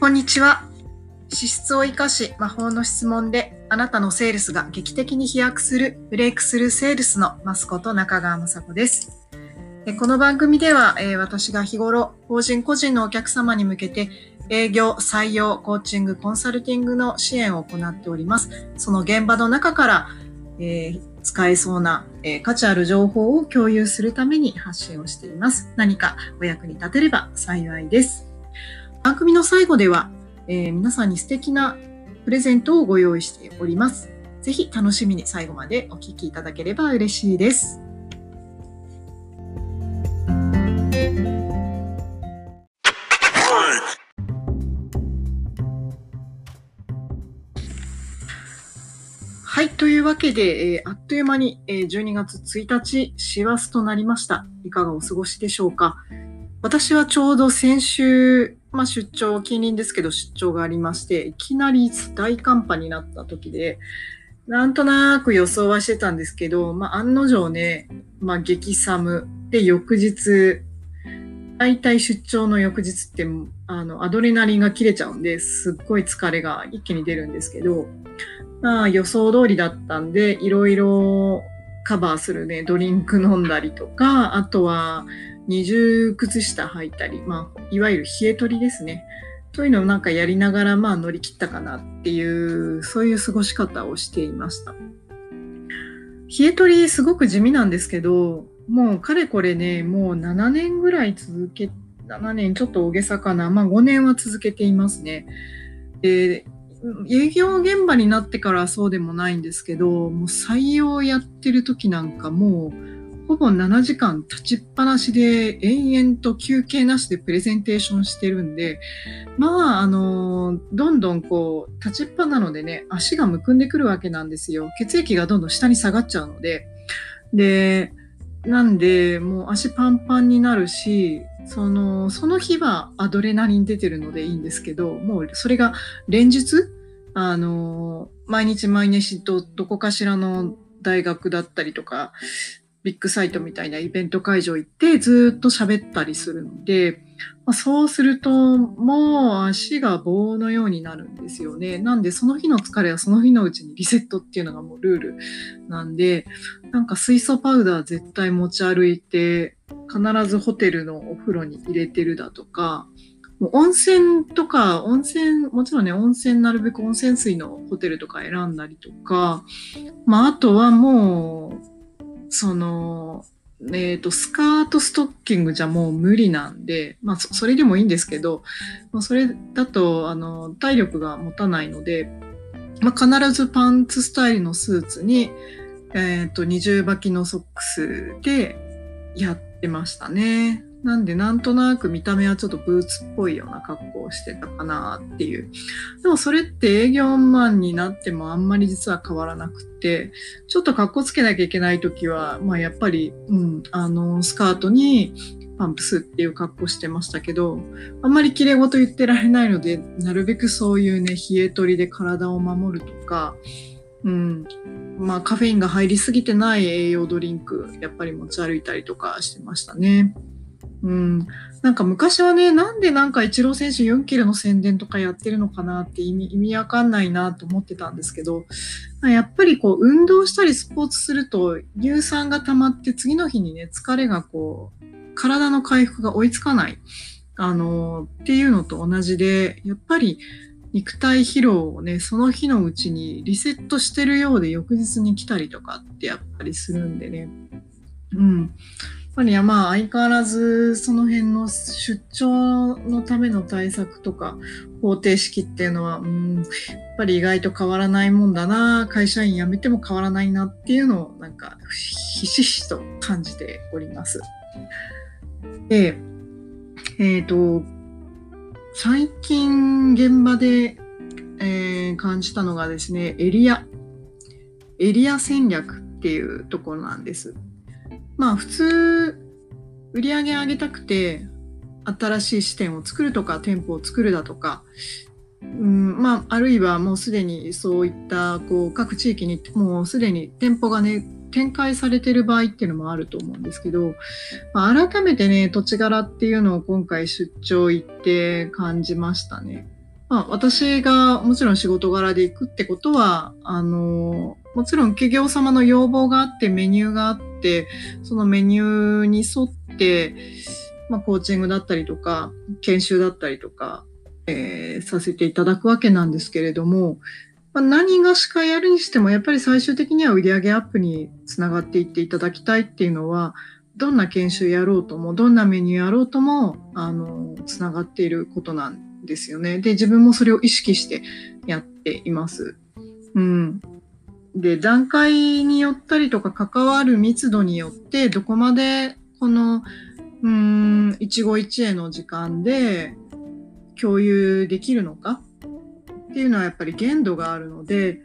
こんにちは。資質を生かし魔法の質問であなたのセールスが劇的に飛躍するブレイクスルーセールスのマスコト中川雅子です。この番組では私が日頃法人個人のお客様に向けて営業、採用、コーチング、コンサルティングの支援を行っております。その現場の中から、使えそうな、価値ある情報を共有するために発信をしています。何かお役に立てれば幸いです。番組の最後では、えー、皆さんに素敵なプレゼントをご用意しております。ぜひ楽しみに最後までお聞きいただければ嬉しいです。はい。というわけで、えー、あっという間に、えー、12月1日、師走となりました。いかがお過ごしでしょうか私はちょうど先週、まあ、出張、近隣ですけど出張がありまして、いきなり大寒波になった時で、なんとなく予想はしてたんですけど、まあ、案の定ね、まあ、激寒。で翌日、大体出張の翌日って、あの、アドレナリンが切れちゃうんで、すっごい疲れが一気に出るんですけど、まあ予想通りだったんで、いろいろカバーするね、ドリンク飲んだりとか、あとは二重靴下履いたり、まあ、いわゆる冷え取りですね。というのをなんかやりながら、まあ乗り切ったかなっていう、そういう過ごし方をしていました。冷え取りすごく地味なんですけど、もうかれこれね、もう7年ぐらい続け、7年ちょっと大げさかな、まあ5年は続けていますね。で営業現場になってからそうでもないんですけど、もう採用やってる時なんかもう、ほぼ7時間立ちっぱなしで延々と休憩なしでプレゼンテーションしてるんで、まあ、あの、どんどんこう、立ちっぱなのでね、足がむくんでくるわけなんですよ。血液がどんどん下に下がっちゃうので。で、なんで、もう足パンパンになるし、その、その日はアドレナリン出てるのでいいんですけど、もうそれが連日、あの、毎日毎日とどこかしらの大学だったりとか、ビッグサイトみたいなイベント会場行ってずっと喋ったりするので、まあ、そうするともう足が棒のようになるんですよね。なんでその日の疲れはその日のうちにリセットっていうのがもうルールなんで、なんか水素パウダー絶対持ち歩いて、必ずホテルのお風呂に入れてるだとか、もう温泉とか、温泉、もちろんね、温泉なるべく温泉水のホテルとか選んだりとか、まあ、あとはもう、その、えっ、ー、と、スカートストッキングじゃもう無理なんで、まあ、それでもいいんですけど、まあ、それだと、あの、体力が持たないので、まあ、必ずパンツスタイルのスーツに、えっ、ー、と、二重履きのソックスでやってましたね。なんで、なんとなく見た目はちょっとブーツっぽいような格好をしてたかなっていう。でもそれって営業マンになってもあんまり実は変わらなくて、ちょっと格好つけなきゃいけないときは、まあやっぱり、うん、あの、スカートにパンプスっていう格好してましたけど、あんまり綺麗事言ってられないので、なるべくそういうね、冷え取りで体を守るとか、うん。まあカフェインが入りすぎてない栄養ドリンク、やっぱり持ち歩いたりとかしてましたね。うん。なんか昔はね、なんでなんかイチロー選手4キロの宣伝とかやってるのかなって意味、意味わかんないなと思ってたんですけど、やっぱりこう運動したりスポーツすると乳酸が溜まって次の日にね、疲れがこう、体の回復が追いつかない。あの、っていうのと同じで、やっぱり肉体疲労をね、その日のうちにリセットしてるようで翌日に来たりとかってやっぱりするんでね。うん。やっぱりまあ相変わらずその辺の出張のための対策とか方程式っていうのは、うん、やっぱり意外と変わらないもんだな、会社員辞めても変わらないなっていうのをなんかひしひしと感じております。で、えっ、ー、と、最近現場で、えー、感じたのがですね、エリア、エリア戦略っていうところなんです。まあ普通、売り上げ上げたくて、新しい支店を作るとか、店舗を作るだとか、うん、まあ、あるいはもうすでにそういった、こう、各地域にもうすでに店舗がね、展開されてる場合っていうのもあると思うんですけど、まあ、改めてね、土地柄っていうのを今回出張行って感じましたね。まあ、私がもちろん仕事柄で行くってことは、あの、もちろん企業様の要望があってメニューがあって、そのメニューに沿って、まあ、コーチングだったりとか、研修だったりとか、えー、させていただくわけなんですけれども、まあ、何がしかやるにしても、やっぱり最終的には売上アップにつながっていっていただきたいっていうのは、どんな研修やろうとも、どんなメニューやろうとも、あの、つながっていることなんですよね。で、自分もそれを意識してやっています。うん。で、段階によったりとか関わる密度によって、どこまでこの、うん、一期一会の時間で共有できるのか？っていうのはやっぱり限度があるので、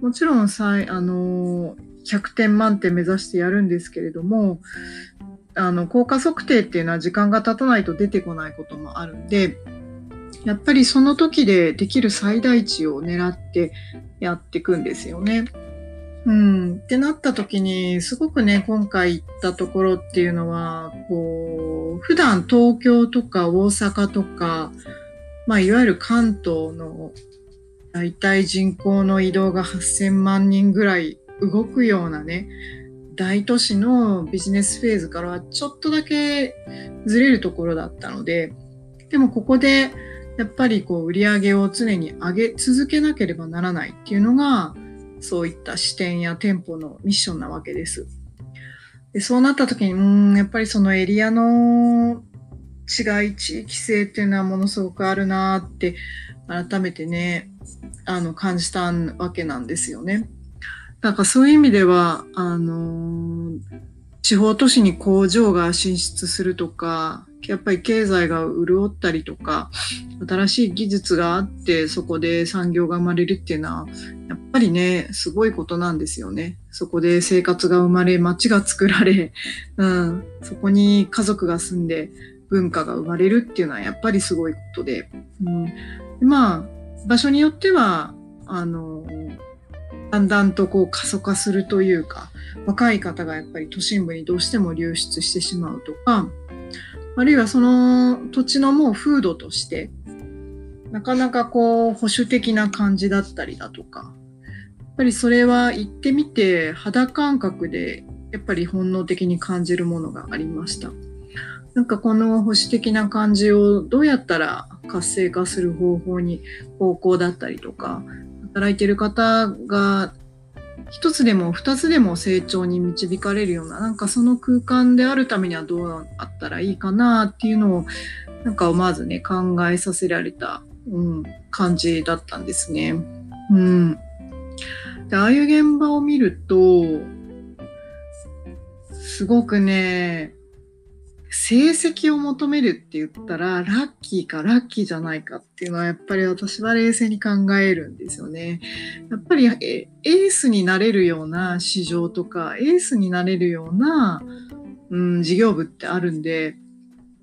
もちろんさい、あの、100点満点目指してやるんですけれども、あの、効果測定っていうのは時間が経たないと出てこないこともあるんで、やっぱりその時でできる最大値を狙ってやっていくんですよね。うん。ってなった時に、すごくね、今回行ったところっていうのは、こう、普段東京とか大阪とか、まあ、いわゆる関東の大体人口の移動が8000万人ぐらい動くようなね、大都市のビジネスフェーズからはちょっとだけずれるところだったので、でもここでやっぱりこう売り上げを常に上げ続けなければならないっていうのが、そういった視点や店舗のミッションなわけです。でそうなった時に、うん、やっぱりそのエリアの違い、地域性っていうのはものすごくあるなって改めてね、あの感じたわけなんですよね。だからそういう意味では、あのー、地方都市に工場が進出するとか、やっぱり経済が潤ったりとか、新しい技術があってそこで産業が生まれるっていうのは、やっぱりね、すごいことなんですよね。そこで生活が生まれ、街が作られ、うん、そこに家族が住んで文化が生まれるっていうのはやっぱりすごいことで、うん、まあ、場所によっては、あの、だんだんとこう過疎化するというか、若い方がやっぱり都心部にどうしても流出してしまうとか、あるいはその土地のもう風土として、なかなかこう保守的な感じだったりだとか、やっぱりそれは行ってみて肌感覚でやっぱり本能的に感じるものがありました。なんかこの保守的な感じをどうやったら活性化する方法に方向だったりとか、働いてる方が一つでも二つでも成長に導かれるような、なんかその空間であるためにはどうあったらいいかなっていうのを、なんか思わずね、考えさせられた、うん、感じだったんですね。うん。で、ああいう現場を見ると、すごくね、成績を求めるって言ったら、ラッキーかラッキーじゃないかっていうのは、やっぱり私は冷静に考えるんですよね。やっぱりエースになれるような市場とか、エースになれるような、うん、事業部ってあるんで、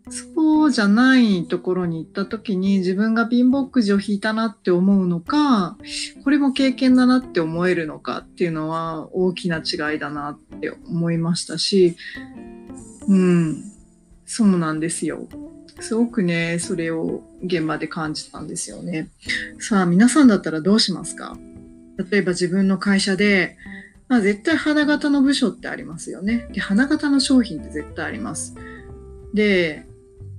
そうじゃないところに行った時に自分が貧乏くじを引いたなって思うのか、これも経験だなって思えるのかっていうのは大きな違いだなって思いましたし、うん、そうなんですよ。すごくね、それを現場で感じたんですよね。さあ、皆さんだったらどうしますか？例えば自分の会社で、まあ、絶対花形の部署ってありますよね。で、花形の商品って絶対あります。で、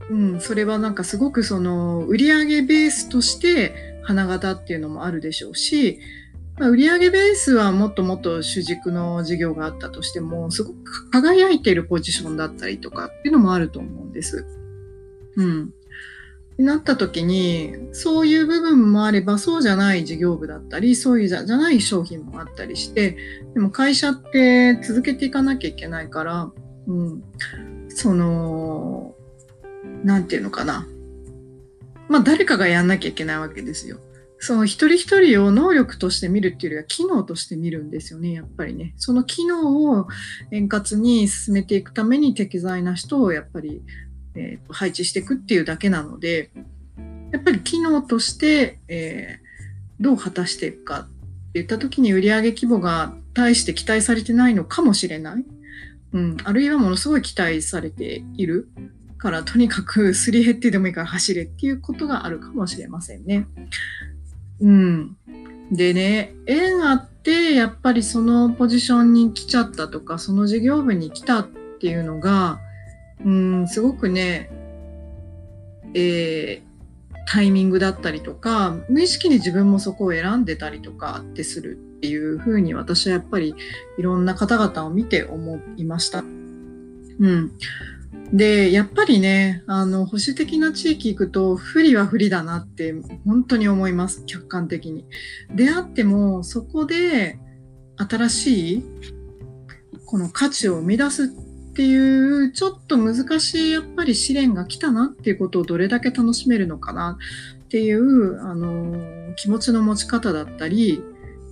うん、それはなんかすごくその売上ベースとして花形っていうのもあるでしょうし、まあ、売上ベースはもっともっと主軸の事業があったとしても、すごく輝いているポジションだったりとかっていうのもあると思うんです。うん。なった時に、そういう部分もあれば、そうじゃない事業部だったり、そういうじゃない商品もあったりして、でも会社って続けていかなきゃいけないから、うん。その、なんていうのかな。まあ誰かがやんなきゃいけないわけですよ。その一人一人を能力として見るっていうよりは機能として見るんですよね、やっぱりね。その機能を円滑に進めていくために適材な人をやっぱり、えー、配置していくっていうだけなので、やっぱり機能として、えー、どう果たしていくかって言った時に売上規模が大して期待されてないのかもしれない。うん、あるいはものすごい期待されているからとにかくすり減ってでもいいから走れっていうことがあるかもしれませんね。うん。でね、縁あってやっぱりそのポジションに来ちゃったとか、その事業部に来たっていうのが、うん、すごくね、えー、タイミングだったりとか、無意識に自分もそこを選んでたりとかってするっていうふうに私はやっぱりいろんな方々を見て思いました。うん。で、やっぱりね、あの、保守的な地域行くと、不利は不利だなって本当に思います。客観的に。であっても、そこで新しい、この価値を生み出すっていう、ちょっと難しいやっぱり試練が来たなっていうことをどれだけ楽しめるのかなっていう、あの、気持ちの持ち方だったり、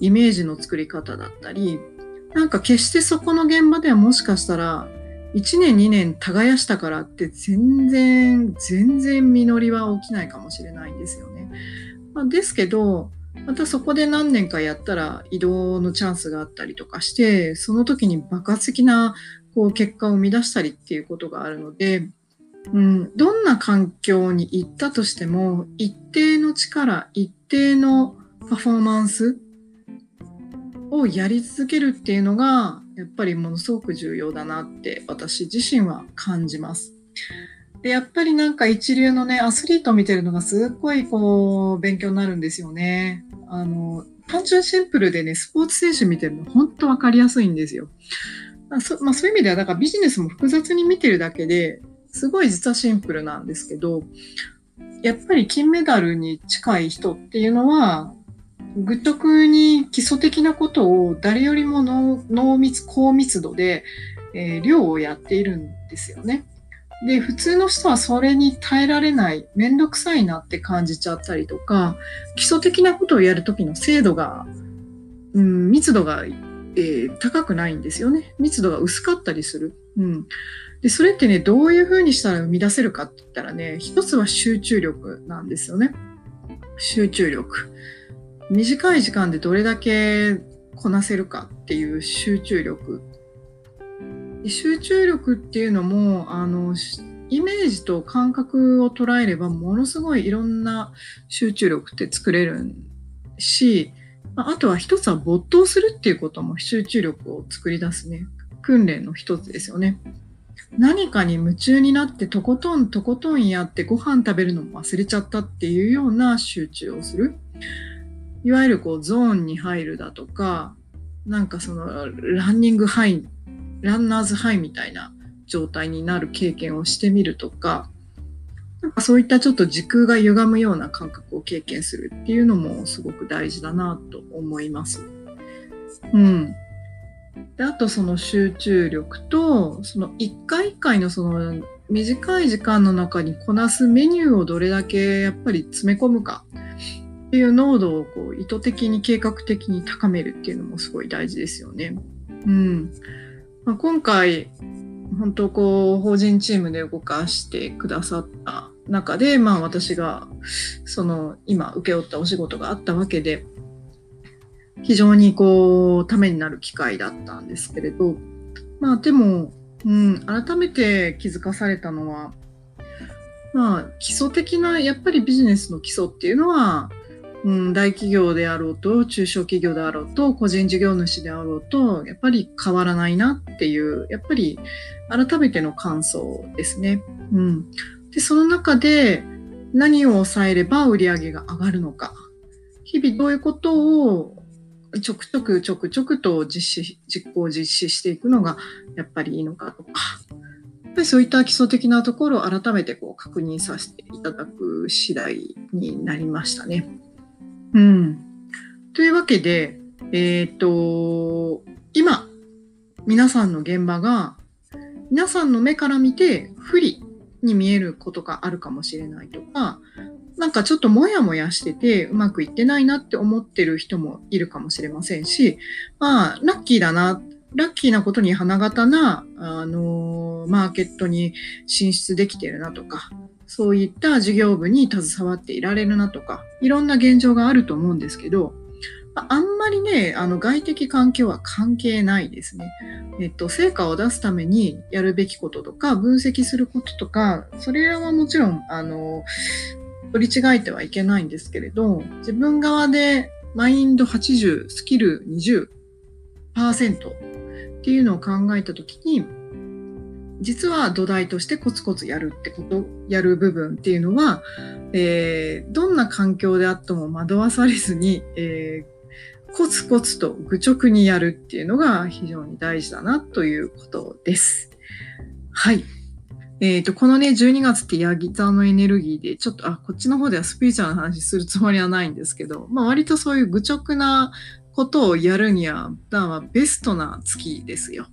イメージの作り方だったり、なんか決してそこの現場ではもしかしたら1年2年耕したからって全然全然実りは起きないかもしれないんですよね。まあ、ですけどまたそこで何年かやったら移動のチャンスがあったりとかしてその時に爆発的なこう結果を生み出したりっていうことがあるので、うん、どんな環境に行ったとしても一定の力一定のパフォーマンスをやり続けるっていうのがやっぱりものすごく重要だなって私自身は感じます。でやっぱりなんか一流のねアスリート見てるのがすっごいこう勉強になるんですよね。あの単純シンプルでねスポーツ選手見てるの本当分かりやすいんですよ。そまあ、そういう意味ではだからビジネスも複雑に見てるだけですごい実はシンプルなんですけどやっぱり金メダルに近い人っていうのは愚徳に基礎的なことを誰よりも濃密、高密度で、えー、量をやっているんですよね。で、普通の人はそれに耐えられない、めんどくさいなって感じちゃったりとか、基礎的なことをやるときの精度が、うん、密度が、えー、高くないんですよね。密度が薄かったりする。うん。で、それってね、どういうふうにしたら生み出せるかって言ったらね、一つは集中力なんですよね。集中力。短い時間でどれだけこなせるかっていう集中力集中力っていうのもあのイメージと感覚を捉えればものすごいいろんな集中力って作れるしあとは一つは没頭するっていうことも集中力を作り出すね訓練の一つですよね。何かに夢中になってとことんとことんやってご飯食べるのも忘れちゃったっていうような集中をする。いわゆるこうゾーンに入るだとか、なんかそのランニングハイ、ランナーズハイみたいな状態になる経験をしてみるとか、なんかそういったちょっと時空が歪むような感覚を経験するっていうのもすごく大事だなと思います。うん。であとその集中力と、その一回一回のその短い時間の中にこなすメニューをどれだけやっぱり詰め込むか。っていう濃度をこう意図的に計画的に高めるっていうのもすごい大事ですよね。うんまあ、今回本当こう法人チームで動かしてくださった中で、まあ、私がその今請け負ったお仕事があったわけで非常にこうためになる機会だったんですけれどまあでも、うん、改めて気づかされたのはまあ基礎的なやっぱりビジネスの基礎っていうのはうん、大企業であろうと中小企業であろうと個人事業主であろうとやっぱり変わらないなっていうやっぱり改めての感想ですね。うん、でその中で何を抑えれば売り上げが上がるのか日々どういうことをちょくちょくちょくちょくと実施実行実施していくのがやっぱりいいのかとかやっぱりそういった基礎的なところを改めてこう確認させていただく次第になりましたね。うん。というわけで、えっ、と、今、皆さんの現場が、皆さんの目から見て不利に見えることがあるかもしれないとか、なんかちょっともやもやしててうまくいってないなって思ってる人もいるかもしれませんし、まあ、ラッキーだな、ラッキーなことに花形な、あのー、マーケットに進出できてるなとか、そういった事業部に携わっていられるなとか、いろんな現状があると思うんですけど、あんまりね、あの外的環境は関係ないですね。えっと、成果を出すためにやるべきこととか、分析することとか、それらはもちろん、あの、取り違えてはいけないんですけれど、自分側でマインド80、スキル20%っていうのを考えたときに、実は土台としてコツコツやるってこと、やる部分っていうのは、えー、どんな環境であっても惑わされずに、えー、コツコツと愚直にやるっていうのが非常に大事だなということです。はい。えっ、ー、と、このね、12月ってヤギ座のエネルギーで、ちょっと、あ、こっちの方ではスピリチュアルな話するつもりはないんですけど、まあ割とそういう愚直なことをやるには、はベストな月ですよ。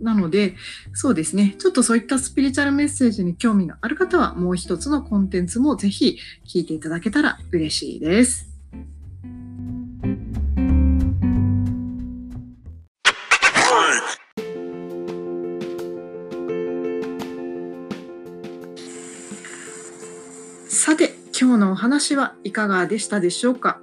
なので、そうですね。ちょっとそういったスピリチュアルメッセージに興味がある方は、もう一つのコンテンツもぜひ聞いていただけたら嬉しいです。さて、今日のお話はいかがでしたでしょうか？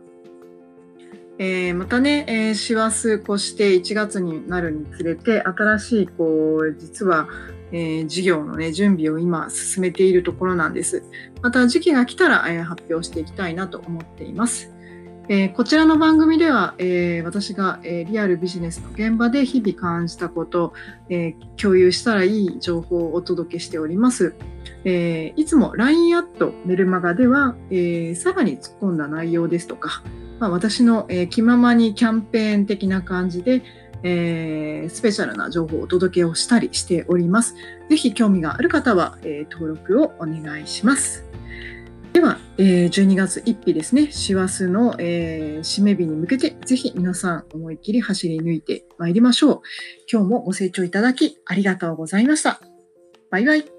えー、またね、えー、師走越して1月になるにつれて、新しい、こう、実は、えー、事業のね、準備を今進めているところなんです。また時期が来たら、えー、発表していきたいなと思っています。え、こちらの番組では、え、私が、え、リアルビジネスの現場で日々感じたこと、え共有したらいい情報をお届けしております。えいつも LINE アットメルマガでは、えさらに突っ込んだ内容ですとか、まあ、私の、え気ままにキャンペーン的な感じで、えー、スペシャルな情報をお届けをしたりしております。ぜひ興味がある方は、えー、登録をお願いします。では、えー、12月1日ですね、師走の、えー、締め日に向けて、ぜひ皆さん思いっきり走り抜いてまいりましょう。今日もご清聴いただきありがとうございました。バイバイ。